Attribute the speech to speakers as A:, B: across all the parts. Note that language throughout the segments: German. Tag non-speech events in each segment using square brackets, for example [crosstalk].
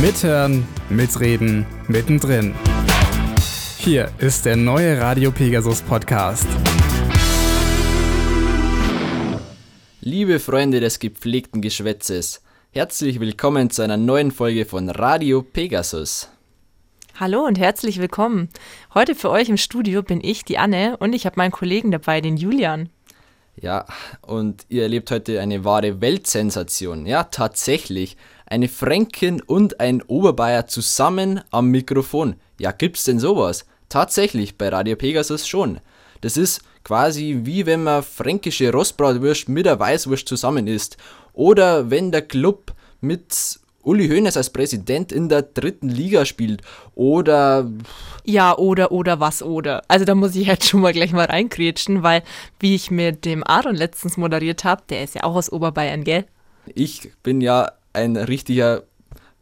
A: Mithören, mitreden, mittendrin. Hier ist der neue Radio Pegasus Podcast.
B: Liebe Freunde des gepflegten Geschwätzes, herzlich willkommen zu einer neuen Folge von Radio Pegasus.
C: Hallo und herzlich willkommen. Heute für euch im Studio bin ich, die Anne, und ich habe meinen Kollegen dabei, den Julian.
B: Ja, und ihr erlebt heute eine wahre Weltsensation. Ja, tatsächlich. Eine Fränkin und ein Oberbayer zusammen am Mikrofon. Ja, gibt's denn sowas? Tatsächlich, bei Radio Pegasus schon. Das ist quasi wie wenn man fränkische Rostbratwurst mit der Weißwurst zusammen isst. Oder wenn der Club mit Uli Hoeneß als Präsident in der dritten Liga spielt. Oder.
C: Ja, oder, oder was, oder. Also da muss ich jetzt schon mal gleich mal reinkrätschen, weil, wie ich mit dem Aaron letztens moderiert habe, der ist ja auch aus Oberbayern, gell?
B: Ich bin ja ein richtiger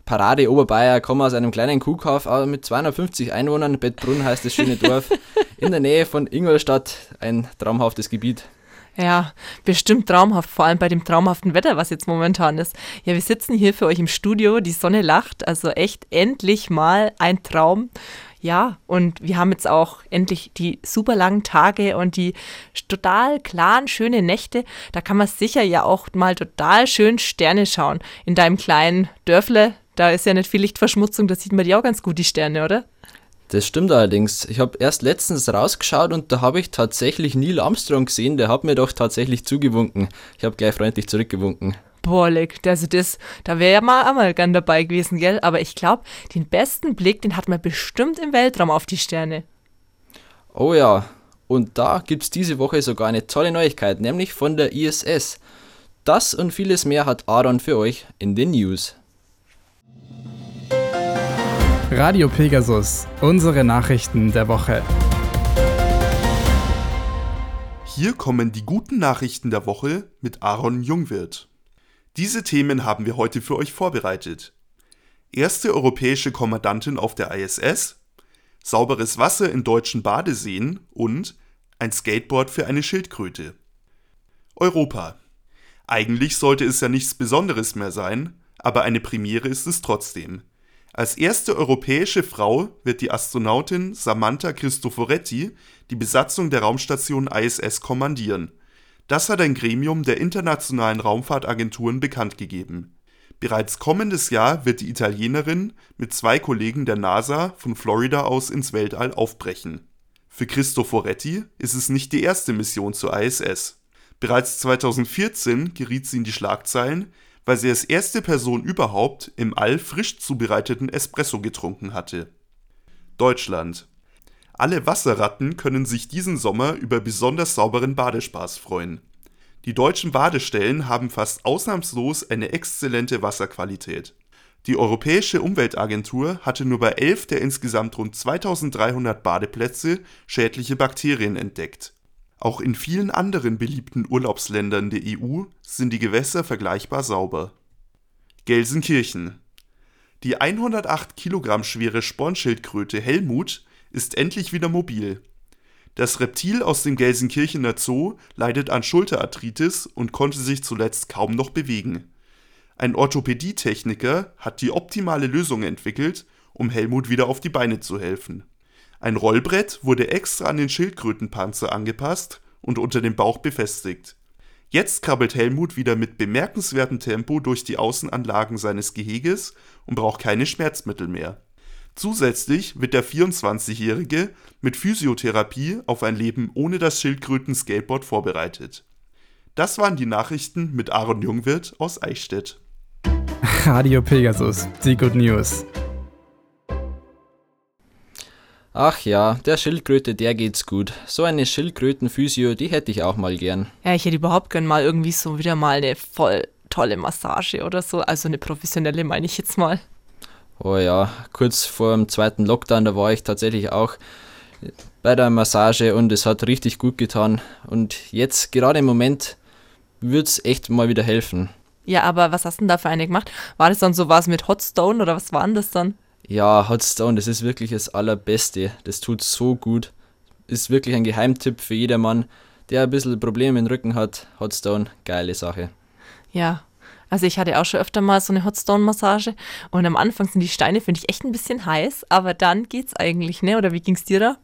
B: Parade Oberbayer, komme aus einem kleinen Kuhkauf mit 250 Einwohnern. Bettbrunn heißt das schöne Dorf. [laughs] in der Nähe von Ingolstadt. Ein traumhaftes Gebiet.
C: Ja, bestimmt traumhaft, vor allem bei dem traumhaften Wetter, was jetzt momentan ist. Ja, wir sitzen hier für euch im Studio, die Sonne lacht, also echt endlich mal ein Traum. Ja, und wir haben jetzt auch endlich die super langen Tage und die total klaren, schönen Nächte. Da kann man sicher ja auch mal total schön Sterne schauen. In deinem kleinen Dörfle, da ist ja nicht viel Lichtverschmutzung, da sieht man die auch ganz gut, die Sterne, oder?
B: Das stimmt allerdings. Ich habe erst letztens rausgeschaut und da habe ich tatsächlich Neil Armstrong gesehen. Der hat mir doch tatsächlich zugewunken. Ich habe gleich freundlich zurückgewunken.
C: Boah, leck, also das, da wäre ja mal einmal gern dabei gewesen, gell? Aber ich glaube, den besten Blick, den hat man bestimmt im Weltraum auf die Sterne.
B: Oh ja, und da gibt es diese Woche sogar eine tolle Neuigkeit, nämlich von der ISS. Das und vieles mehr hat Aaron für euch in den News.
A: Radio Pegasus, unsere Nachrichten der Woche.
D: Hier kommen die guten Nachrichten der Woche mit Aaron Jungwirth. Diese Themen haben wir heute für euch vorbereitet. Erste europäische Kommandantin auf der ISS, sauberes Wasser in deutschen Badeseen und ein Skateboard für eine Schildkröte. Europa. Eigentlich sollte es ja nichts Besonderes mehr sein, aber eine Premiere ist es trotzdem. Als erste europäische Frau wird die Astronautin Samantha Cristoforetti die Besatzung der Raumstation ISS kommandieren. Das hat ein Gremium der Internationalen Raumfahrtagenturen bekannt gegeben. Bereits kommendes Jahr wird die Italienerin mit zwei Kollegen der NASA von Florida aus ins Weltall aufbrechen. Für Cristoforetti ist es nicht die erste Mission zur ISS. Bereits 2014 geriet sie in die Schlagzeilen, weil sie als erste Person überhaupt im All frisch zubereiteten Espresso getrunken hatte. Deutschland. Alle Wasserratten können sich diesen Sommer über besonders sauberen Badespaß freuen. Die deutschen Badestellen haben fast ausnahmslos eine exzellente Wasserqualität. Die Europäische Umweltagentur hatte nur bei elf der insgesamt rund 2300 Badeplätze schädliche Bakterien entdeckt auch in vielen anderen beliebten Urlaubsländern der EU sind die Gewässer vergleichbar sauber. Gelsenkirchen Die 108 Kilogramm schwere Spornschildkröte Helmut ist endlich wieder mobil. Das Reptil aus dem Gelsenkirchener Zoo leidet an Schulterarthritis und konnte sich zuletzt kaum noch bewegen. Ein Orthopädietechniker hat die optimale Lösung entwickelt, um Helmut wieder auf die Beine zu helfen ein Rollbrett wurde extra an den Schildkrötenpanzer angepasst und unter dem Bauch befestigt. Jetzt krabbelt Helmut wieder mit bemerkenswertem Tempo durch die Außenanlagen seines Geheges und braucht keine Schmerzmittel mehr. Zusätzlich wird der 24-Jährige mit Physiotherapie auf ein Leben ohne das Schildkröten-Skateboard vorbereitet. Das waren die Nachrichten mit Aaron Jungwirth aus Eichstätt.
A: Radio Pegasus, die Good News.
B: Ach ja, der Schildkröte, der geht's gut. So eine Schildkrötenphysio, die hätte ich auch mal gern.
C: Ja, ich hätte überhaupt gern mal irgendwie so wieder mal eine voll tolle Massage oder so. Also eine professionelle meine ich jetzt mal.
B: Oh ja, kurz vor dem zweiten Lockdown, da war ich tatsächlich auch bei der Massage und es hat richtig gut getan. Und jetzt, gerade im Moment, wird's echt mal wieder helfen.
C: Ja, aber was hast du denn da für eine gemacht? War das dann so was mit Hotstone oder was war denn das dann?
B: Ja, Hotstone, das ist wirklich das Allerbeste. Das tut so gut. Ist wirklich ein Geheimtipp für jedermann, der ein bisschen Probleme im Rücken hat. Hotstone, geile Sache.
C: Ja, Also ich hatte auch schon öfter mal so eine Hotstone-Massage und am Anfang sind die Steine, finde ich, echt ein bisschen heiß, aber dann geht's eigentlich, ne? Oder wie ging's dir da?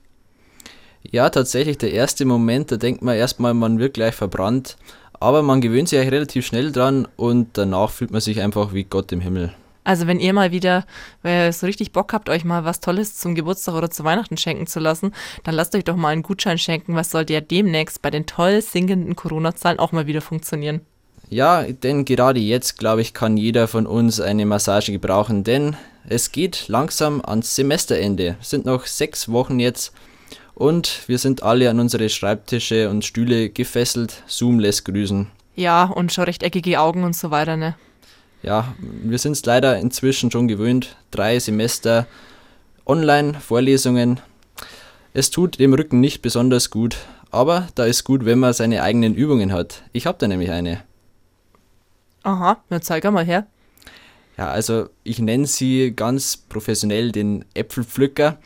B: Ja, tatsächlich der erste Moment, da denkt man erstmal, man wird gleich verbrannt, aber man gewöhnt sich eigentlich relativ schnell dran und danach fühlt man sich einfach wie Gott im Himmel.
C: Also wenn ihr mal wieder äh, so richtig Bock habt, euch mal was Tolles zum Geburtstag oder zu Weihnachten schenken zu lassen, dann lasst euch doch mal einen Gutschein schenken, was sollte ja demnächst bei den toll sinkenden Corona-Zahlen auch mal wieder funktionieren.
B: Ja, denn gerade jetzt, glaube ich, kann jeder von uns eine Massage gebrauchen, denn es geht langsam ans Semesterende. Es sind noch sechs Wochen jetzt und wir sind alle an unsere Schreibtische und Stühle gefesselt. Zoom lässt grüßen.
C: Ja, und schon rechteckige Augen und so weiter, ne?
B: Ja, wir sind es leider inzwischen schon gewöhnt. Drei Semester Online-Vorlesungen. Es tut dem Rücken nicht besonders gut, aber da ist gut, wenn man seine eigenen Übungen hat. Ich habe da nämlich eine.
C: Aha, na zeig mal her.
B: Ja, also ich nenne sie ganz professionell den Äpfelpflücker.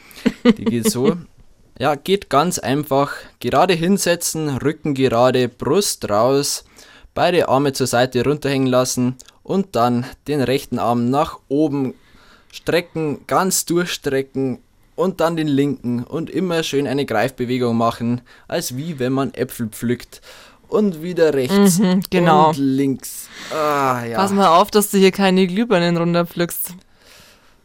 B: Die geht so. [laughs] ja, geht ganz einfach. Gerade hinsetzen, Rücken gerade, Brust raus, beide Arme zur Seite runterhängen lassen und dann den rechten Arm nach oben strecken, ganz durchstrecken und dann den linken und immer schön eine Greifbewegung machen, als wie wenn man Äpfel pflückt und wieder rechts
C: Mhm, genau.
B: und links. Ah, ja.
C: Pass mal auf, dass du hier keine Glühbirnen runterpflückst.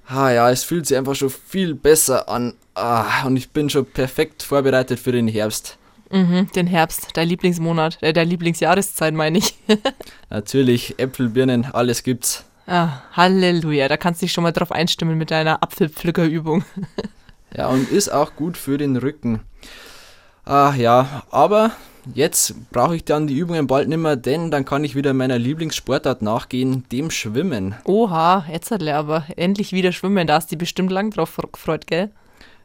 B: Ah ja, es fühlt sich einfach schon viel besser an. Ah, und ich bin schon perfekt vorbereitet für den Herbst.
C: Mhm, den Herbst, dein Lieblingsmonat, äh, der Lieblingsjahreszeit meine ich. [laughs]
B: Natürlich, Äpfel, Birnen, alles gibt's.
C: ah, Halleluja, da kannst du dich schon mal drauf einstimmen mit deiner Apfelpflückerübung. [laughs]
B: Ja, und ist auch gut für den Rücken. Ah ja, aber jetzt brauche ich dann die Übungen bald nimmer, denn dann kann ich wieder meiner Lieblingssportart nachgehen, dem Schwimmen.
C: Oha, jetzt hat er aber endlich wieder schwimmen, da hast du dich bestimmt lang drauf gefreut, gell?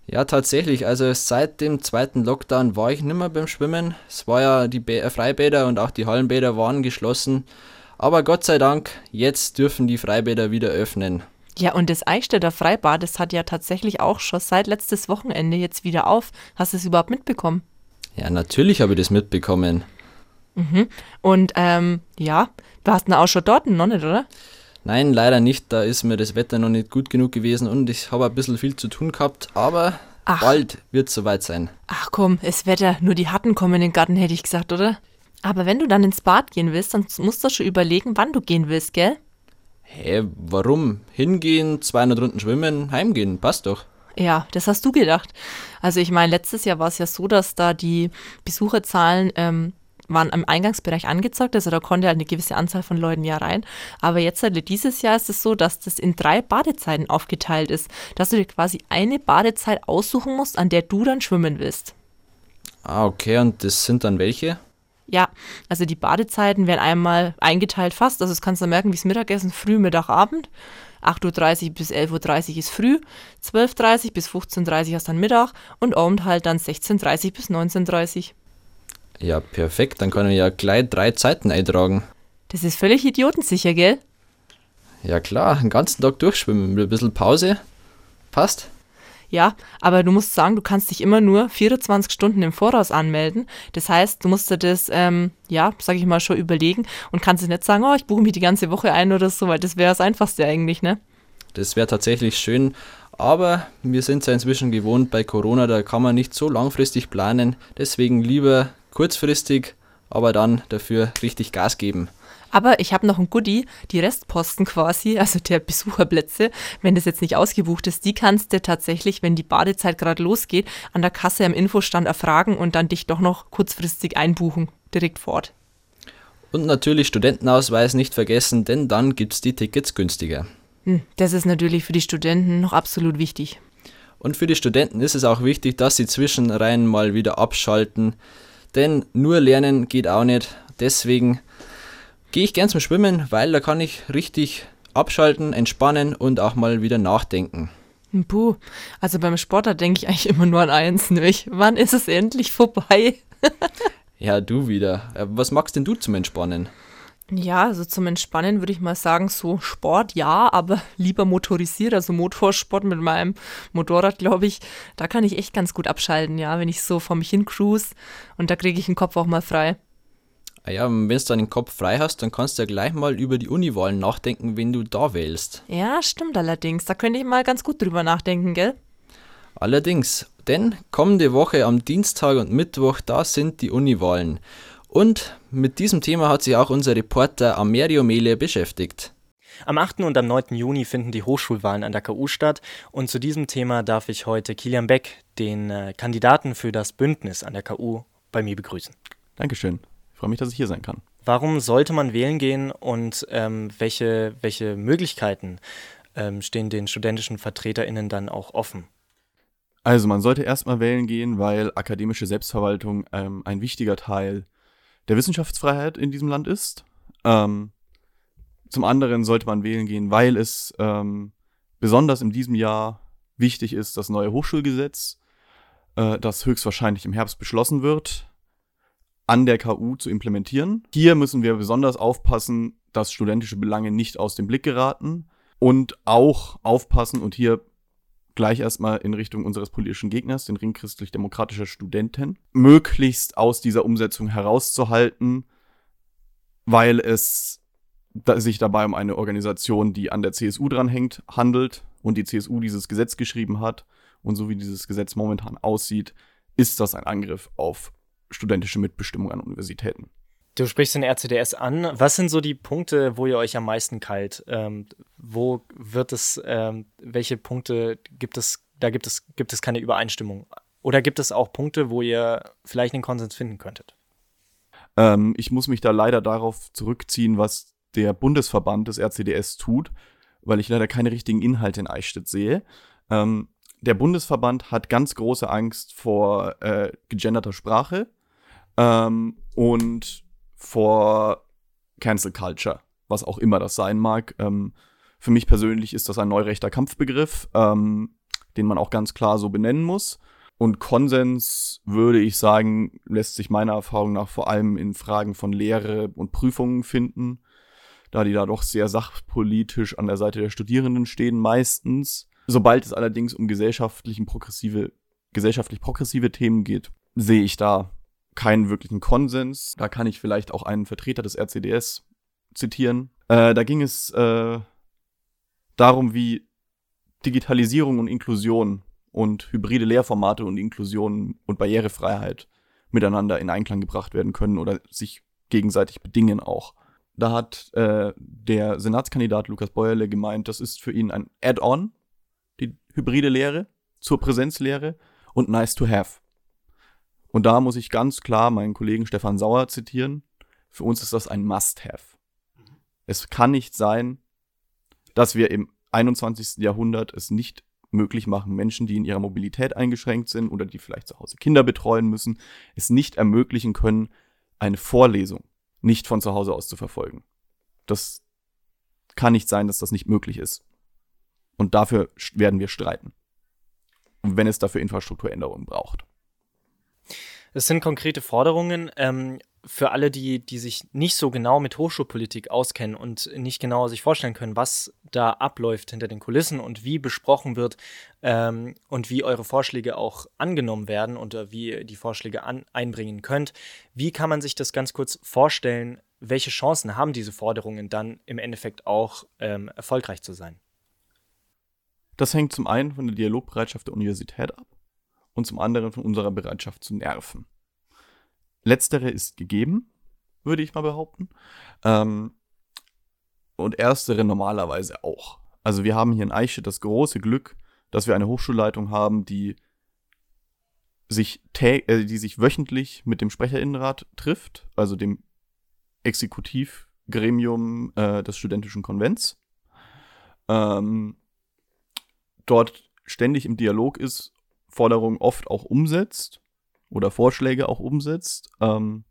B: Ja, tatsächlich. Also seit dem zweiten Lockdown war ich nimmer beim Schwimmen. Es war ja die Bä- äh, Freibäder und auch die Hallenbäder waren geschlossen. Aber Gott sei Dank, jetzt dürfen die Freibäder wieder öffnen.
C: Ja, und das Eichstätter Freibad, das hat ja tatsächlich auch schon seit letztes Wochenende jetzt wieder auf. Hast du es überhaupt mitbekommen?
B: Ja, natürlich habe ich das mitbekommen.
C: Und ähm, ja, du hast ihn auch schon dort, noch nicht, oder?
B: Nein, leider nicht. Da ist mir das Wetter noch nicht gut genug gewesen und ich habe ein bisschen viel zu tun gehabt. Aber
C: Ach.
B: bald wird es soweit sein.
C: Ach komm, es Wetter, nur die Hatten kommen in den Garten, hätte ich gesagt, oder? Aber wenn du dann ins Bad gehen willst, dann musst du schon überlegen, wann du gehen willst, gell?
B: Hä, warum? Hingehen, 200 Runden schwimmen, heimgehen, passt doch.
C: Ja, das hast du gedacht. Also ich meine, letztes Jahr war es ja so, dass da die Besucherzahlen ähm, waren im Eingangsbereich angezeigt, also da konnte halt eine gewisse Anzahl von Leuten ja rein. Aber jetzt halt dieses Jahr ist es so, dass das in drei Badezeiten aufgeteilt ist, dass du dir quasi eine Badezeit aussuchen musst, an der du dann schwimmen willst.
B: Ah, okay, und das sind dann welche?
C: Ja, also die Badezeiten werden einmal eingeteilt fast, also das kannst du merken, wie das Mittagessen, früh, Mittag, Abend. 8.30 Uhr bis 11.30 Uhr ist früh, 12.30 Uhr bis 15.30 Uhr ist dann Mittag und Abend halt dann 16.30 Uhr bis 19.30 Uhr.
B: Ja, perfekt, dann kann ich ja gleich drei Zeiten eintragen.
C: Das ist völlig idiotensicher, gell?
B: Ja klar, den ganzen Tag durchschwimmen mit ein bisschen Pause. Passt.
C: Ja, aber du musst sagen, du kannst dich immer nur 24 Stunden im Voraus anmelden. Das heißt, du musst dir das, ähm, ja, sag ich mal, schon überlegen und kannst nicht sagen, oh, ich buche mich die ganze Woche ein oder so, weil das wäre das Einfachste eigentlich, ne?
B: Das wäre tatsächlich schön. Aber wir sind ja inzwischen gewohnt bei Corona, da kann man nicht so langfristig planen. Deswegen lieber kurzfristig, aber dann dafür richtig Gas geben.
C: Aber ich habe noch ein Goodie, die Restposten quasi, also der Besucherplätze, wenn das jetzt nicht ausgebucht ist, die kannst du tatsächlich, wenn die Badezeit gerade losgeht, an der Kasse am Infostand erfragen und dann dich doch noch kurzfristig einbuchen, direkt vor Ort.
B: Und natürlich Studentenausweis nicht vergessen, denn dann gibt's die Tickets günstiger.
C: Hm, das ist natürlich für die Studenten noch absolut wichtig.
B: Und für die Studenten ist es auch wichtig, dass sie zwischenreihen mal wieder abschalten. Denn nur lernen geht auch nicht. Deswegen gehe ich gern zum Schwimmen, weil da kann ich richtig abschalten, entspannen und auch mal wieder nachdenken.
C: Puh, also beim Sport, da denke ich eigentlich immer nur an eins, nämlich, wann ist es endlich vorbei? [laughs]
B: Ja, du wieder. Äh, Was magst denn du zum Entspannen?
C: Ja, also zum Entspannen würde ich mal sagen, so Sport ja, aber lieber motorisiert, also Motorsport mit meinem Motorrad, glaube ich. Da kann ich echt ganz gut abschalten, ja, wenn ich so vor mich hin cruise und da kriege ich den Kopf auch mal frei.
B: Ah ja, wenn du dann den Kopf frei hast, dann kannst du ja gleich mal über die Uniwahlen nachdenken, wenn du da wählst.
C: Ja, stimmt allerdings. Da könnte ich mal ganz gut drüber nachdenken, gell?
B: Allerdings, denn kommende Woche am Dienstag und Mittwoch, da sind die Uniwahlen. Und mit diesem Thema hat sich auch unser Reporter Amerio Mele beschäftigt.
E: Am 8. und am 9. Juni finden die Hochschulwahlen an der KU statt und zu diesem Thema darf ich heute Kilian Beck, den äh, Kandidaten für das Bündnis an der KU, bei mir begrüßen.
F: Dankeschön. Ich freue mich, dass ich hier sein kann.
E: Warum sollte man wählen gehen und ähm, welche, welche Möglichkeiten ähm, stehen den studentischen VertreterInnen dann auch offen?
F: Also man sollte erstmal wählen gehen, weil akademische Selbstverwaltung ähm, ein wichtiger Teil der Wissenschaftsfreiheit in diesem Land ist. Ähm, zum anderen sollte man wählen gehen, weil es ähm, besonders in diesem Jahr wichtig ist, das neue Hochschulgesetz, äh, das höchstwahrscheinlich im Herbst beschlossen wird, an der KU zu implementieren. Hier müssen wir besonders aufpassen, dass studentische Belange nicht aus dem Blick geraten und auch aufpassen und hier gleich erstmal in Richtung unseres politischen Gegners, den Ring christlich-demokratischer Studenten, möglichst aus dieser Umsetzung herauszuhalten, weil es sich dabei um eine Organisation, die an der CSU dranhängt, handelt und die CSU dieses Gesetz geschrieben hat. Und so wie dieses Gesetz momentan aussieht, ist das ein Angriff auf studentische Mitbestimmung an Universitäten.
E: Du sprichst den RCDS an. Was sind so die Punkte, wo ihr euch am meisten kalt? Ähm, wo wird es, ähm, welche Punkte gibt es, da gibt es, gibt es keine Übereinstimmung? Oder gibt es auch Punkte, wo ihr vielleicht einen Konsens finden könntet?
F: Ähm, ich muss mich da leider darauf zurückziehen, was der Bundesverband des RCDS tut, weil ich leider keine richtigen Inhalte in Eichstätt sehe. Ähm, der Bundesverband hat ganz große Angst vor äh, gegenderter Sprache ähm, und vor Cancel Culture, was auch immer das sein mag. Ähm, für mich persönlich ist das ein neurechter Kampfbegriff, ähm, den man auch ganz klar so benennen muss. Und Konsens, würde ich sagen, lässt sich meiner Erfahrung nach vor allem in Fragen von Lehre und Prüfungen finden da die da doch sehr sachpolitisch an der Seite der Studierenden stehen, meistens. Sobald es allerdings um gesellschaftlichen progressive, gesellschaftlich progressive Themen geht, sehe ich da keinen wirklichen Konsens. Da kann ich vielleicht auch einen Vertreter des RCDS zitieren. Äh, da ging es äh, darum, wie Digitalisierung und Inklusion und hybride Lehrformate und Inklusion und Barrierefreiheit miteinander in Einklang gebracht werden können oder sich gegenseitig bedingen auch. Da hat äh, der Senatskandidat Lukas Bäuerle gemeint, das ist für ihn ein Add-on, die hybride Lehre zur Präsenzlehre und nice to have. Und da muss ich ganz klar meinen Kollegen Stefan Sauer zitieren. Für uns ist das ein Must-have. Es kann nicht sein, dass wir im 21. Jahrhundert es nicht möglich machen, Menschen, die in ihrer Mobilität eingeschränkt sind oder die vielleicht zu Hause Kinder betreuen müssen, es nicht ermöglichen können, eine Vorlesung nicht von zu Hause aus zu verfolgen. Das kann nicht sein, dass das nicht möglich ist. Und dafür werden wir streiten. Und wenn es dafür Infrastrukturänderungen braucht.
E: Es sind konkrete Forderungen. Ähm, für alle, die, die sich nicht so genau mit Hochschulpolitik auskennen und nicht genau sich vorstellen können, was da abläuft hinter den Kulissen und wie besprochen wird ähm, und wie eure Vorschläge auch angenommen werden und äh, wie ihr die Vorschläge an, einbringen könnt, wie kann man sich das ganz kurz vorstellen? Welche Chancen haben diese Forderungen dann im Endeffekt auch ähm, erfolgreich zu sein?
F: Das hängt zum einen von der Dialogbereitschaft der Universität ab und zum anderen von unserer Bereitschaft zu nerven. Letztere ist gegeben, würde ich mal behaupten. Ähm, und erstere normalerweise auch. Also wir haben hier in Eiche das große Glück, dass wir eine Hochschulleitung haben, die sich, äh, die sich wöchentlich mit dem Sprecherinnenrat trifft, also dem Exekutivgremium äh, des Studentischen Konvents. Ähm, dort ständig im Dialog ist, Forderungen oft auch umsetzt oder Vorschläge auch umsetzt. Ähm,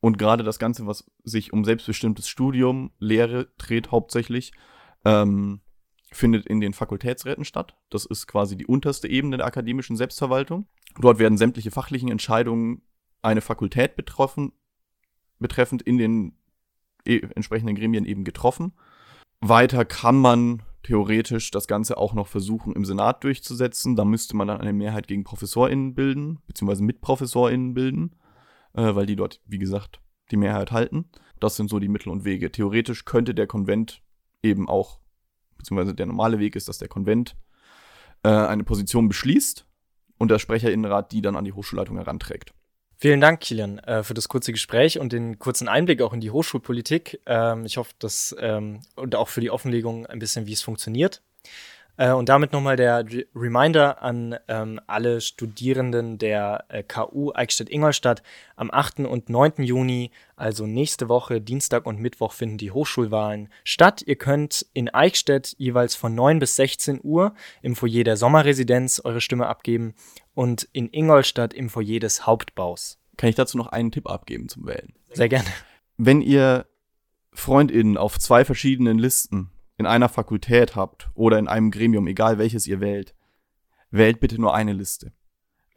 F: und gerade das Ganze, was sich um selbstbestimmtes Studium, Lehre dreht hauptsächlich, ähm, findet in den Fakultätsräten statt. Das ist quasi die unterste Ebene der akademischen Selbstverwaltung. Dort werden sämtliche fachlichen Entscheidungen eine Fakultät betroffen, betreffend in den e entsprechenden Gremien eben getroffen. Weiter kann man theoretisch das Ganze auch noch versuchen, im Senat durchzusetzen. Da müsste man dann eine Mehrheit gegen ProfessorInnen bilden, beziehungsweise mit ProfessorInnen bilden, äh, weil die dort, wie gesagt, die Mehrheit halten. Das sind so die Mittel und Wege. Theoretisch könnte der Konvent eben auch, beziehungsweise der normale Weg ist, dass der Konvent äh, eine Position beschließt und der Sprecherinnenrat die dann an die Hochschulleitung heranträgt.
E: Vielen Dank, Kilian, äh, für das kurze Gespräch und den kurzen Einblick auch in die Hochschulpolitik. Ähm, ich hoffe, dass ähm, und auch für die Offenlegung ein bisschen, wie es funktioniert. Äh, und damit nochmal der Reminder an ähm, alle Studierenden der äh, KU Eichstätt-Ingolstadt. Am 8. und 9. Juni, also nächste Woche, Dienstag und Mittwoch, finden die Hochschulwahlen statt. Ihr könnt in Eichstätt jeweils von 9 bis 16 Uhr im Foyer der Sommerresidenz eure Stimme abgeben und in Ingolstadt im Foyer des Hauptbaus.
F: Kann ich dazu noch einen Tipp abgeben zum Wählen?
E: Sehr gerne.
F: Wenn ihr FreundInnen auf zwei verschiedenen Listen in einer Fakultät habt oder in einem Gremium, egal welches ihr wählt, wählt bitte nur eine Liste.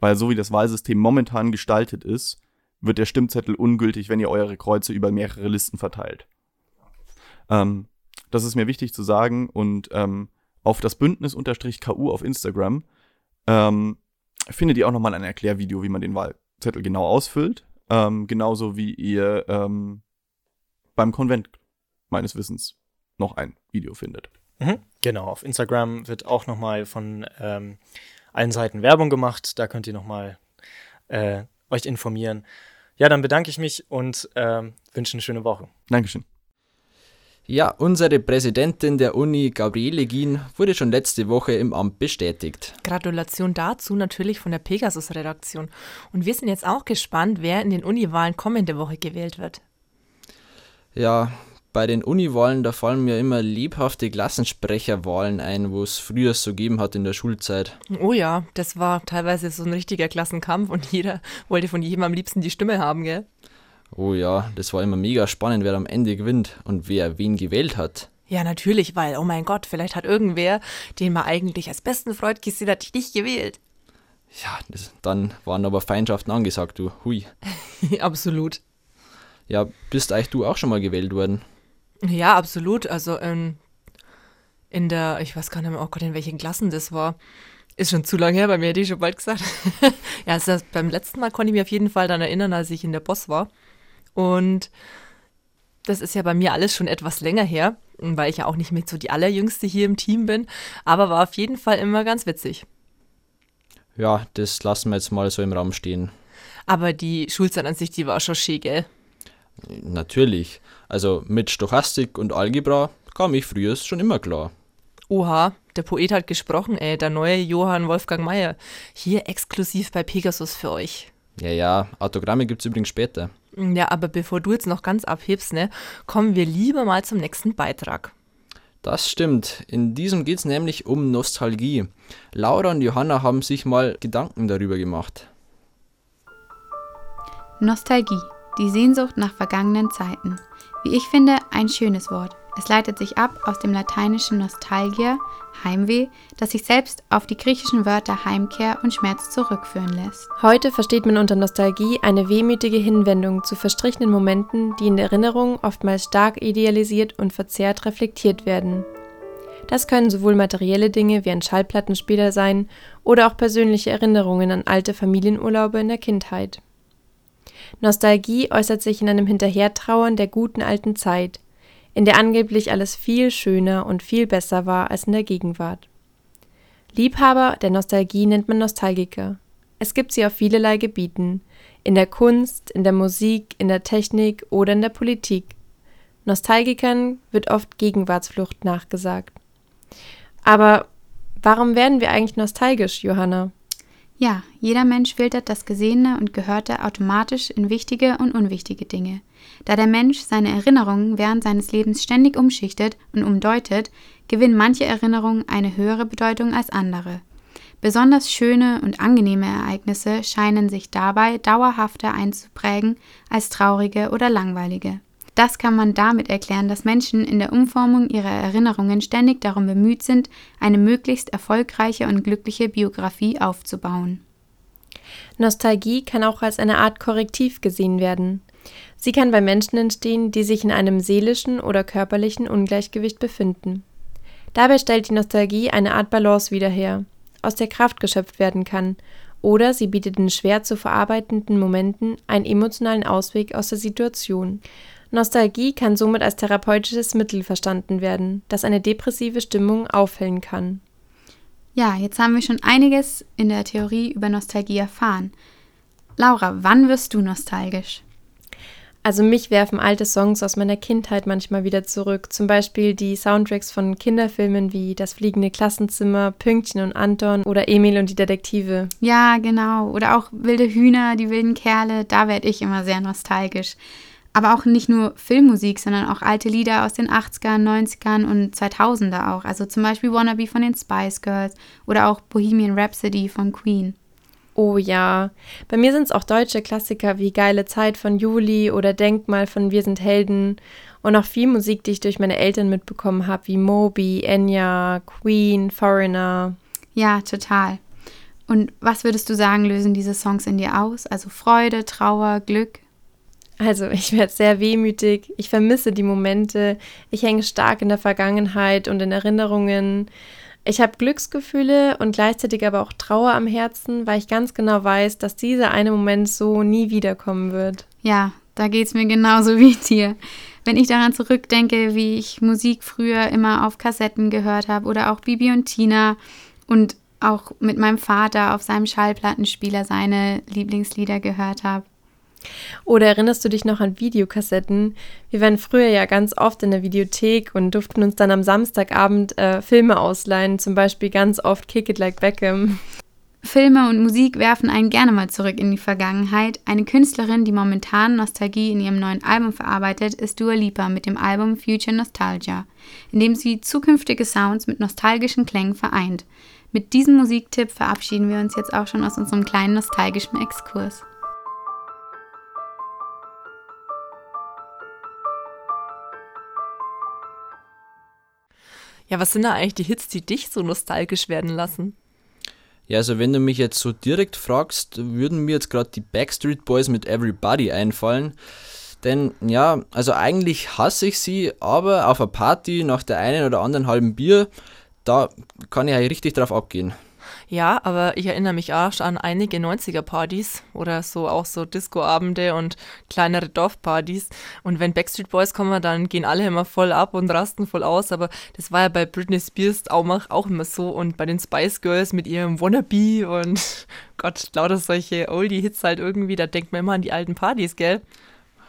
F: Weil so wie das Wahlsystem momentan gestaltet ist, wird der Stimmzettel ungültig, wenn ihr eure Kreuze über mehrere Listen verteilt. Ähm, das ist mir wichtig zu sagen und ähm, auf das Bündnis-KU auf Instagram ähm, findet ihr auch nochmal ein Erklärvideo, wie man den Wahlzettel genau ausfüllt. Ähm, genauso wie ihr ähm, beim Konvent meines Wissens noch ein Video findet.
E: Mhm, genau, auf Instagram wird auch nochmal von ähm, allen Seiten Werbung gemacht. Da könnt ihr nochmal äh, euch informieren. Ja, dann bedanke ich mich und äh, wünsche eine schöne Woche.
F: Dankeschön.
B: Ja, unsere Präsidentin der Uni, Gabriele Gien, wurde schon letzte Woche im Amt bestätigt.
C: Gratulation dazu natürlich von der Pegasus-Redaktion. Und wir sind jetzt auch gespannt, wer in den Uniwahlen kommende Woche gewählt wird.
B: Ja, bei den Uniwahlen, da fallen mir immer lebhafte Klassensprecherwahlen ein, wo es früher so gegeben hat in der Schulzeit.
C: Oh ja, das war teilweise so ein richtiger Klassenkampf und jeder wollte von jedem am liebsten die Stimme haben, gell?
B: Oh ja, das war immer mega spannend, wer am Ende gewinnt und wer wen gewählt hat.
C: Ja, natürlich, weil, oh mein Gott, vielleicht hat irgendwer, den man eigentlich als besten Freund gesehen hat, dich nicht gewählt.
B: Ja, das, dann waren aber Feindschaften angesagt, du. Hui. [laughs]
C: Absolut.
B: Ja, bist eigentlich du auch schon mal gewählt worden?
C: Ja, absolut. Also in, in der, ich weiß gar nicht mehr, oh Gott, in welchen Klassen das war. Ist schon zu lange her, bei mir hätte ich schon bald gesagt. [laughs] ja, also beim letzten Mal konnte ich mich auf jeden Fall daran erinnern, als ich in der Boss war. Und das ist ja bei mir alles schon etwas länger her, weil ich ja auch nicht mit so die allerjüngste hier im Team bin, aber war auf jeden Fall immer ganz witzig.
B: Ja, das lassen wir jetzt mal so im Raum stehen.
C: Aber die Schulzeit an sich, die war schon schön, gell?
B: Natürlich. Also mit Stochastik und Algebra kam ich früher schon immer klar.
C: Oha, der Poet hat gesprochen, ey, der neue Johann Wolfgang Mayer. Hier exklusiv bei Pegasus für euch.
B: Ja, ja, Autogramme gibt's übrigens später.
C: Ja, aber bevor du jetzt noch ganz abhebst, ne, kommen wir lieber mal zum nächsten Beitrag.
B: Das stimmt. In diesem geht's nämlich um Nostalgie. Laura und Johanna haben sich mal Gedanken darüber gemacht.
G: Nostalgie, die Sehnsucht nach vergangenen Zeiten. Wie ich finde, ein schönes Wort. Es leitet sich ab aus dem lateinischen Nostalgia, Heimweh, das sich selbst auf die griechischen Wörter Heimkehr und Schmerz zurückführen lässt.
H: Heute versteht man unter Nostalgie eine wehmütige Hinwendung zu verstrichenen Momenten, die in der Erinnerung oftmals stark idealisiert und verzerrt reflektiert werden. Das können sowohl materielle Dinge wie ein Schallplattenspieler sein oder auch persönliche Erinnerungen an alte Familienurlaube in der Kindheit. Nostalgie äußert sich in einem Hinterhertrauern der guten alten Zeit, in der angeblich alles viel schöner und viel besser war als in der Gegenwart. Liebhaber der Nostalgie nennt man Nostalgiker. Es gibt sie auf vielerlei Gebieten, in der Kunst, in der Musik, in der Technik oder in der Politik. Nostalgikern wird oft Gegenwartsflucht nachgesagt. Aber warum werden wir eigentlich nostalgisch, Johanna?
G: Ja, jeder Mensch filtert das Gesehene und Gehörte automatisch in wichtige und unwichtige Dinge. Da der Mensch seine Erinnerungen während seines Lebens ständig umschichtet und umdeutet, gewinnen manche Erinnerungen eine höhere Bedeutung als andere. Besonders schöne und angenehme Ereignisse scheinen sich dabei dauerhafter einzuprägen als traurige oder langweilige. Das kann man damit erklären, dass Menschen in der Umformung ihrer Erinnerungen ständig darum bemüht sind, eine möglichst erfolgreiche und glückliche Biografie aufzubauen.
H: Nostalgie kann auch als eine Art Korrektiv gesehen werden. Sie kann bei Menschen entstehen, die sich in einem seelischen oder körperlichen Ungleichgewicht befinden. Dabei stellt die Nostalgie eine Art Balance wieder her, aus der Kraft geschöpft werden kann oder sie bietet in schwer zu verarbeitenden Momenten einen emotionalen Ausweg aus der Situation. Nostalgie kann somit als therapeutisches Mittel verstanden werden, das eine depressive Stimmung aufhellen kann.
G: Ja, jetzt haben wir schon einiges in der Theorie über Nostalgie erfahren. Laura, wann wirst du nostalgisch?
H: Also mich werfen alte Songs aus meiner Kindheit manchmal wieder zurück. Zum Beispiel die Soundtracks von Kinderfilmen wie Das fliegende Klassenzimmer, Pünktchen und Anton oder Emil und die Detektive.
G: Ja, genau. Oder auch Wilde Hühner, die wilden Kerle, da werde ich immer sehr nostalgisch. Aber auch nicht nur Filmmusik, sondern auch alte Lieder aus den 80ern, 90ern und 2000er auch. Also zum Beispiel Wannabe von den Spice Girls oder auch Bohemian Rhapsody von Queen.
H: Oh ja, bei mir sind es auch deutsche Klassiker wie Geile Zeit von Juli oder Denkmal von Wir sind Helden und auch viel Musik, die ich durch meine Eltern mitbekommen habe, wie Moby, Enya, Queen, Foreigner.
G: Ja, total. Und was würdest du sagen, lösen diese Songs in dir aus? Also Freude, Trauer, Glück?
H: Also ich werde sehr wehmütig, ich vermisse die Momente, ich hänge stark in der Vergangenheit und in Erinnerungen. Ich habe Glücksgefühle und gleichzeitig aber auch Trauer am Herzen, weil ich ganz genau weiß, dass dieser eine Moment so nie wiederkommen wird.
G: Ja, da geht es mir genauso wie dir. Wenn ich daran zurückdenke, wie ich Musik früher immer auf Kassetten gehört habe oder auch Bibi und Tina und auch mit meinem Vater auf seinem Schallplattenspieler seine Lieblingslieder gehört habe.
H: Oder erinnerst du dich noch an Videokassetten? Wir waren früher ja ganz oft in der Videothek und durften uns dann am Samstagabend äh, Filme ausleihen, zum Beispiel ganz oft Kick It Like Beckham.
G: Filme und Musik werfen einen gerne mal zurück in die Vergangenheit. Eine Künstlerin, die momentan Nostalgie in ihrem neuen Album verarbeitet, ist Dua Lipa mit dem Album Future Nostalgia, in dem sie zukünftige Sounds mit nostalgischen Klängen vereint. Mit diesem Musiktipp verabschieden wir uns jetzt auch schon aus unserem kleinen nostalgischen Exkurs.
C: Ja, was sind da eigentlich die Hits, die dich so nostalgisch werden lassen?
B: Ja, also wenn du mich jetzt so direkt fragst, würden mir jetzt gerade die Backstreet Boys mit Everybody einfallen. Denn ja, also eigentlich hasse ich sie, aber auf einer Party nach der einen oder anderen halben Bier, da kann ich ja richtig drauf abgehen.
C: Ja, aber ich erinnere mich auch an einige 90er-Partys oder so auch so Disco-Abende und kleinere Dorfpartys. Und wenn Backstreet Boys kommen, dann gehen alle immer voll ab und rasten voll aus. Aber das war ja bei Britney Spears auch, immer so. Und bei den Spice Girls mit ihrem Wannabe und [laughs] Gott, lauter solche Oldie-Hits halt irgendwie, da denkt man immer an die alten Partys, gell?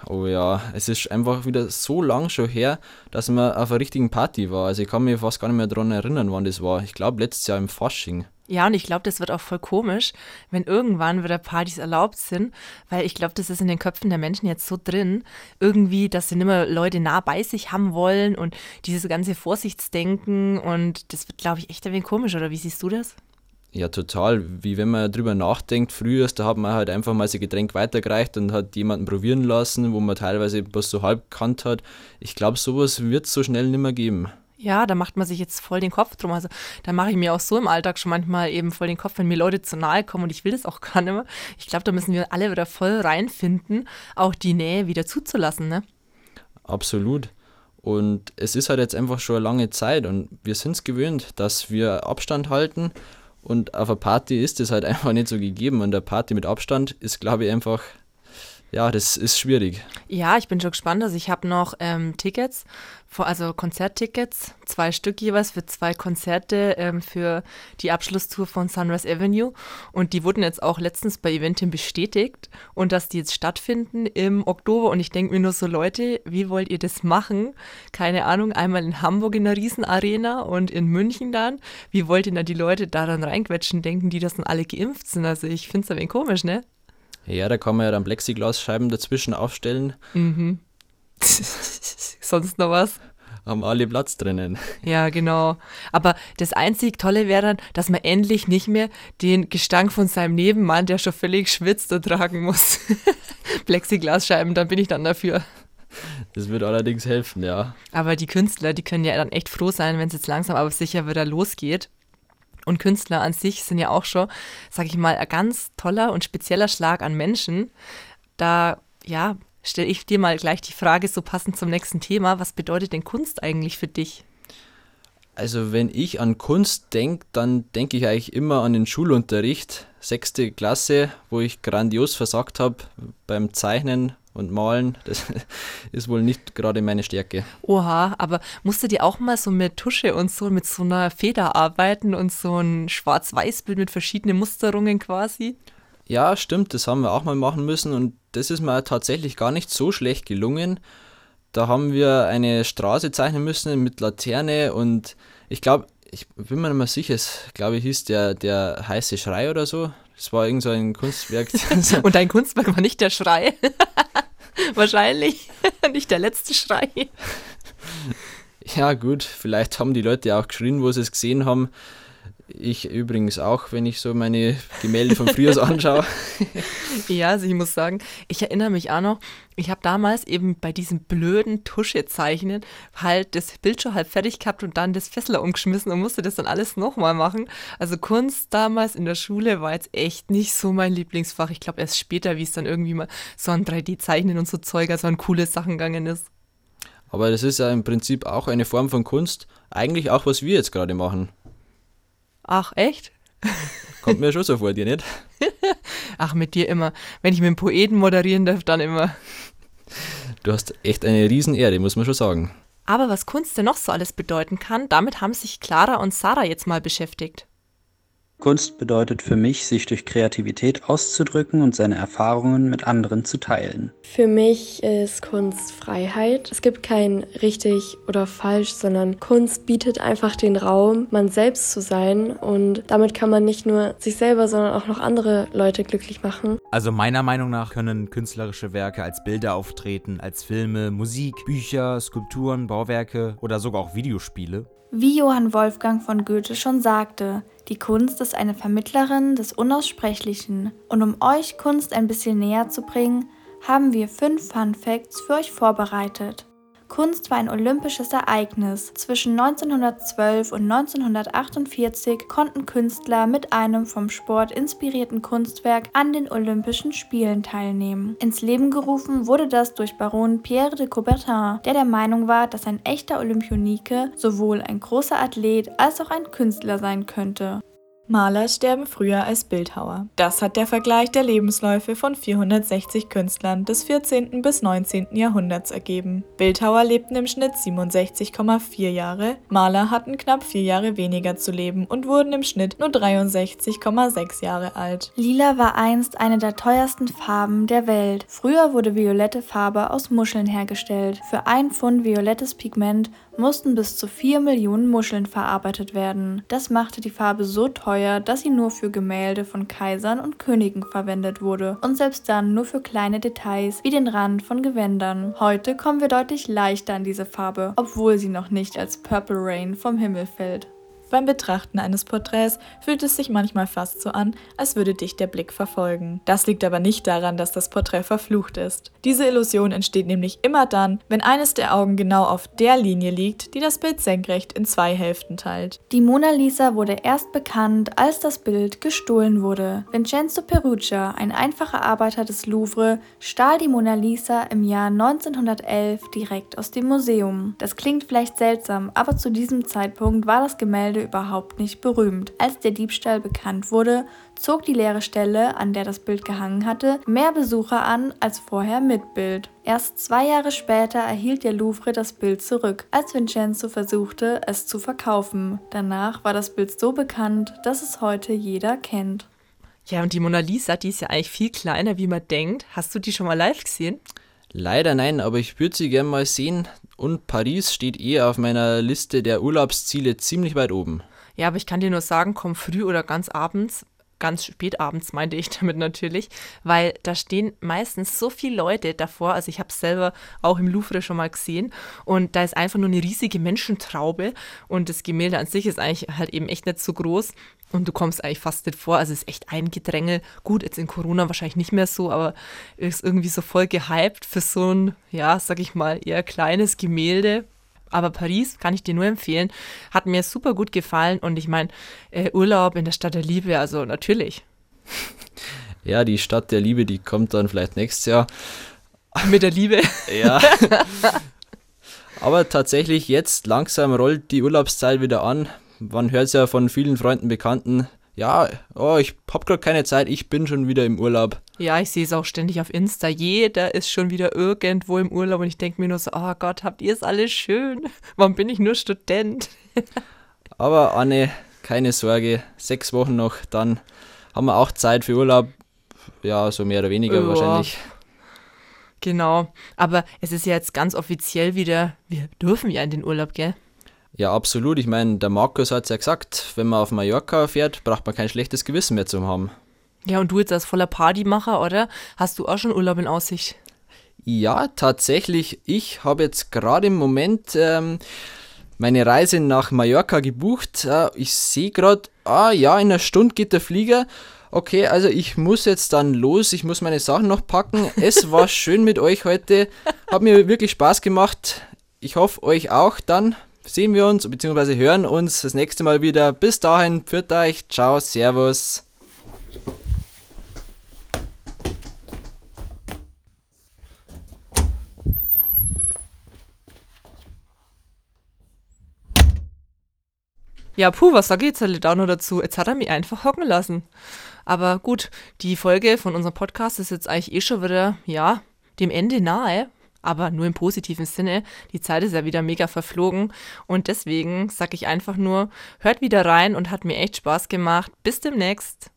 B: Oh ja, es ist einfach wieder so lang schon her, dass man auf einer richtigen Party war. Also ich kann mich fast gar nicht mehr daran erinnern, wann das war. Ich glaube letztes Jahr im Fasching.
C: Ja, und ich glaube, das wird auch voll komisch, wenn irgendwann wieder Partys erlaubt sind, weil ich glaube, das ist in den Köpfen der Menschen jetzt so drin, irgendwie, dass sie nicht mehr Leute nah bei sich haben wollen und dieses ganze Vorsichtsdenken und das wird, glaube ich, echt ein wenig komisch, oder wie siehst du das?
B: Ja, total. Wie wenn man drüber nachdenkt, früher, da hat man halt einfach mal sein Getränk weitergereicht und hat jemanden probieren lassen, wo man teilweise bloß so halb kannt hat. Ich glaube, sowas wird es so schnell nicht mehr geben.
C: Ja, da macht man sich jetzt voll den Kopf drum. Also da mache ich mir auch so im Alltag schon manchmal eben voll den Kopf, wenn mir Leute zu nahe kommen und ich will das auch gar nicht mehr. Ich glaube, da müssen wir alle wieder voll reinfinden, auch die Nähe wieder zuzulassen, ne?
B: Absolut. Und es ist halt jetzt einfach schon eine lange Zeit und wir sind es gewöhnt, dass wir Abstand halten. Und auf einer Party ist das halt [laughs] einfach nicht so gegeben. Und eine Party mit Abstand ist, glaube ich, einfach ja, das ist schwierig.
C: Ja, ich bin schon gespannt. Also ich habe noch ähm, Tickets, also Konzerttickets, zwei Stück jeweils für zwei Konzerte ähm, für die Abschlusstour von Sunrise Avenue. Und die wurden jetzt auch letztens bei Eventim bestätigt und dass die jetzt stattfinden im Oktober. Und ich denke mir nur so, Leute, wie wollt ihr das machen? Keine Ahnung, einmal in Hamburg in der Riesenarena und in München dann. Wie wollt ihr da die Leute da dann reinquetschen? Denken die, dass dann alle geimpft sind? Also ich finde es ein wenig komisch, ne?
B: Ja, da kann man ja dann Plexiglasscheiben dazwischen aufstellen.
C: Mhm. [laughs] Sonst noch was?
B: Haben alle Platz drinnen.
C: Ja, genau. Aber das einzig Tolle wäre dann, dass man endlich nicht mehr den Gestank von seinem Nebenmann, der schon völlig schwitzt, ertragen muss. [laughs] Plexiglasscheiben, dann bin ich dann dafür.
B: Das wird allerdings helfen, ja.
C: Aber die Künstler, die können ja dann echt froh sein, wenn es jetzt langsam aber sicher wieder losgeht und Künstler an sich sind ja auch schon, sag ich mal, ein ganz toller und spezieller Schlag an Menschen. Da, ja, stelle ich dir mal gleich die Frage, so passend zum nächsten Thema, was bedeutet denn Kunst eigentlich für dich?
B: Also wenn ich an Kunst denke, dann denke ich eigentlich immer an den Schulunterricht, sechste Klasse, wo ich grandios versagt habe beim Zeichnen und Malen. Das [laughs] ist wohl nicht gerade meine Stärke.
C: Oha, aber musstet ihr auch mal so mit Tusche und so mit so einer Feder arbeiten und so ein Schwarz-Weiß-Bild mit verschiedenen Musterungen quasi?
B: Ja, stimmt, das haben wir auch mal machen müssen und das ist mir tatsächlich gar nicht so schlecht gelungen. Da haben wir eine Straße zeichnen müssen mit Laterne und ich glaube, ich bin mir nicht mehr sicher, es glaube ich hieß der, der heiße Schrei oder so. Das war irgend so ein Kunstwerk. [laughs]
C: und dein Kunstwerk war nicht der Schrei. [laughs] [laughs] Wahrscheinlich [laughs] nicht der letzte Schrei.
B: Ja, gut, vielleicht haben die Leute auch geschrien, wo sie es gesehen haben. Ich übrigens auch, wenn ich so meine Gemälde von früher anschaue. [laughs]
C: ja, also ich muss sagen, ich erinnere mich auch noch, ich habe damals eben bei diesem blöden Tuschezeichnen halt das Bild schon halb fertig gehabt und dann das Fessler umgeschmissen und musste das dann alles nochmal machen. Also Kunst damals in der Schule war jetzt echt nicht so mein Lieblingsfach. Ich glaube erst später, wie es dann irgendwie mal so ein 3D-Zeichnen und so Zeug, also an coole Sachen gegangen ist.
B: Aber das ist ja im Prinzip auch eine Form von Kunst. Eigentlich auch, was wir jetzt gerade machen.
C: Ach, echt?
B: Kommt mir schon so vor, dir nicht? [laughs]
C: Ach, mit dir immer. Wenn ich mit einem Poeten moderieren darf, dann immer.
B: Du hast echt eine Riesenehre, muss man schon sagen.
C: Aber was Kunst denn noch so alles bedeuten kann, damit haben sich Clara und Sarah jetzt mal beschäftigt.
I: Kunst bedeutet für mich, sich durch Kreativität auszudrücken und seine Erfahrungen mit anderen zu teilen.
H: Für mich ist Kunst Freiheit. Es gibt kein richtig oder falsch, sondern Kunst bietet einfach den Raum, man selbst zu sein und damit kann man nicht nur sich selber, sondern auch noch andere Leute glücklich machen.
J: Also meiner Meinung nach können künstlerische Werke als Bilder auftreten, als Filme, Musik, Bücher, Skulpturen, Bauwerke oder sogar auch Videospiele.
K: Wie Johann Wolfgang von Goethe schon sagte, die Kunst ist eine Vermittlerin des Unaussprechlichen. Und um euch Kunst ein bisschen näher zu bringen, haben wir fünf Fun Facts für euch vorbereitet. Kunst war ein olympisches Ereignis. Zwischen 1912 und 1948 konnten Künstler mit einem vom Sport inspirierten Kunstwerk an den Olympischen Spielen teilnehmen. Ins Leben gerufen wurde das durch Baron Pierre de Coubertin, der der Meinung war, dass ein echter Olympionike sowohl ein großer Athlet als auch ein Künstler sein könnte.
L: Maler sterben früher als Bildhauer. Das hat der Vergleich der Lebensläufe von 460 Künstlern des 14. bis 19. Jahrhunderts ergeben. Bildhauer lebten im Schnitt 67,4 Jahre, Maler hatten knapp vier Jahre weniger zu leben und wurden im Schnitt nur 63,6 Jahre alt.
K: Lila war einst eine der teuersten Farben der Welt. Früher wurde violette Farbe aus Muscheln hergestellt. Für ein Pfund violettes Pigment mussten bis zu 4 Millionen Muscheln verarbeitet werden. Das machte die Farbe so teuer, dass sie nur für Gemälde von Kaisern und Königen verwendet wurde und selbst dann nur für kleine Details wie den Rand von Gewändern. Heute kommen wir deutlich leichter an diese Farbe, obwohl sie noch nicht als Purple Rain vom Himmel fällt.
L: Beim Betrachten eines Porträts fühlt es sich manchmal fast so an, als würde dich der Blick verfolgen. Das liegt aber nicht daran, dass das Porträt verflucht ist. Diese Illusion entsteht nämlich immer dann, wenn eines der Augen genau auf der Linie liegt, die das Bild senkrecht in zwei Hälften teilt.
K: Die Mona Lisa wurde erst bekannt, als das Bild gestohlen wurde. Vincenzo Perugia, ein einfacher Arbeiter des Louvre, stahl die Mona Lisa im Jahr 1911 direkt aus dem Museum. Das klingt vielleicht seltsam, aber zu diesem Zeitpunkt war das Gemälde Gemälde überhaupt nicht berühmt. Als der Diebstahl bekannt wurde, zog die leere Stelle, an der das Bild gehangen hatte, mehr Besucher an als vorher mit Bild. Erst zwei Jahre später erhielt der Louvre das Bild zurück, als Vincenzo versuchte, es zu verkaufen. Danach war das Bild so bekannt, dass es heute jeder kennt.
C: Ja, und die Mona Lisa, die ist ja eigentlich viel kleiner, wie man denkt. Hast du die schon mal live gesehen?
B: Leider nein, aber ich würde sie gerne mal sehen. Und Paris steht eh auf meiner Liste der Urlaubsziele ziemlich weit oben.
C: Ja, aber ich kann dir nur sagen, komm früh oder ganz abends. Ganz spät abends meinte ich [laughs] damit natürlich, weil da stehen meistens so viele Leute davor. Also ich habe es selber auch im Louvre schon mal gesehen und da ist einfach nur eine riesige Menschentraube und das Gemälde an sich ist eigentlich halt eben echt nicht so groß und du kommst eigentlich fast nicht vor. Also es ist echt ein Gedränge. Gut, jetzt in Corona wahrscheinlich nicht mehr so, aber ist irgendwie so voll gehypt für so ein, ja, sag ich mal, eher kleines Gemälde. Aber Paris kann ich dir nur empfehlen. Hat mir super gut gefallen und ich meine, äh, Urlaub in der Stadt der Liebe, also natürlich. [laughs]
B: Ja, die Stadt der Liebe, die kommt dann vielleicht nächstes Jahr. [laughs]
C: Mit der Liebe. [laughs]
B: Ja. Aber tatsächlich jetzt langsam rollt die Urlaubszeit wieder an man hört es ja von vielen Freunden, Bekannten, ja, oh, ich hab gerade keine Zeit, ich bin schon wieder im Urlaub.
C: Ja, ich sehe es auch ständig auf Insta. Jeder ist schon wieder irgendwo im Urlaub und ich denke mir nur so, oh Gott, habt ihr es alles schön? [laughs] Warum bin ich nur Student? [laughs]
B: Aber Anne, keine Sorge, sechs Wochen noch, dann haben wir auch Zeit für Urlaub. Ja, so mehr oder weniger
C: Ja.
B: wahrscheinlich.
C: Genau. Aber es ist ja jetzt ganz offiziell wieder, wir dürfen ja in den Urlaub, gell?
B: Ja, absolut. Ich meine, der Markus hat ja gesagt, wenn man auf Mallorca fährt, braucht man kein schlechtes Gewissen mehr zu haben.
C: Ja, und du jetzt als voller Partymacher, oder? Hast du auch schon Urlaub in Aussicht?
B: Ja, tatsächlich. Ich habe jetzt gerade im Moment ähm, meine Reise nach Mallorca gebucht. Äh, ich sehe gerade, ah ja, in einer Stunde geht der Flieger. Okay, also ich muss jetzt dann los. Ich muss meine Sachen noch packen. Es war [laughs] schön mit euch heute. Hat mir wirklich Spaß gemacht. Ich hoffe, euch auch. Dann sehen wir uns bzw. hören uns das nächste Mal wieder. Bis dahin, pfiat euch. Ciao, Servus.
C: Ja, puh, was sag ich jetzt halt da noch dazu? Jetzt hat er mich einfach hocken lassen. Aber gut, die Folge von unserem Podcast ist jetzt eigentlich eh schon wieder, ja, dem Ende nahe. Aber nur im positiven Sinne. Die Zeit ist ja wieder mega verflogen. Und deswegen sag ich einfach nur, hört wieder rein und hat mir echt Spaß gemacht. Bis demnächst.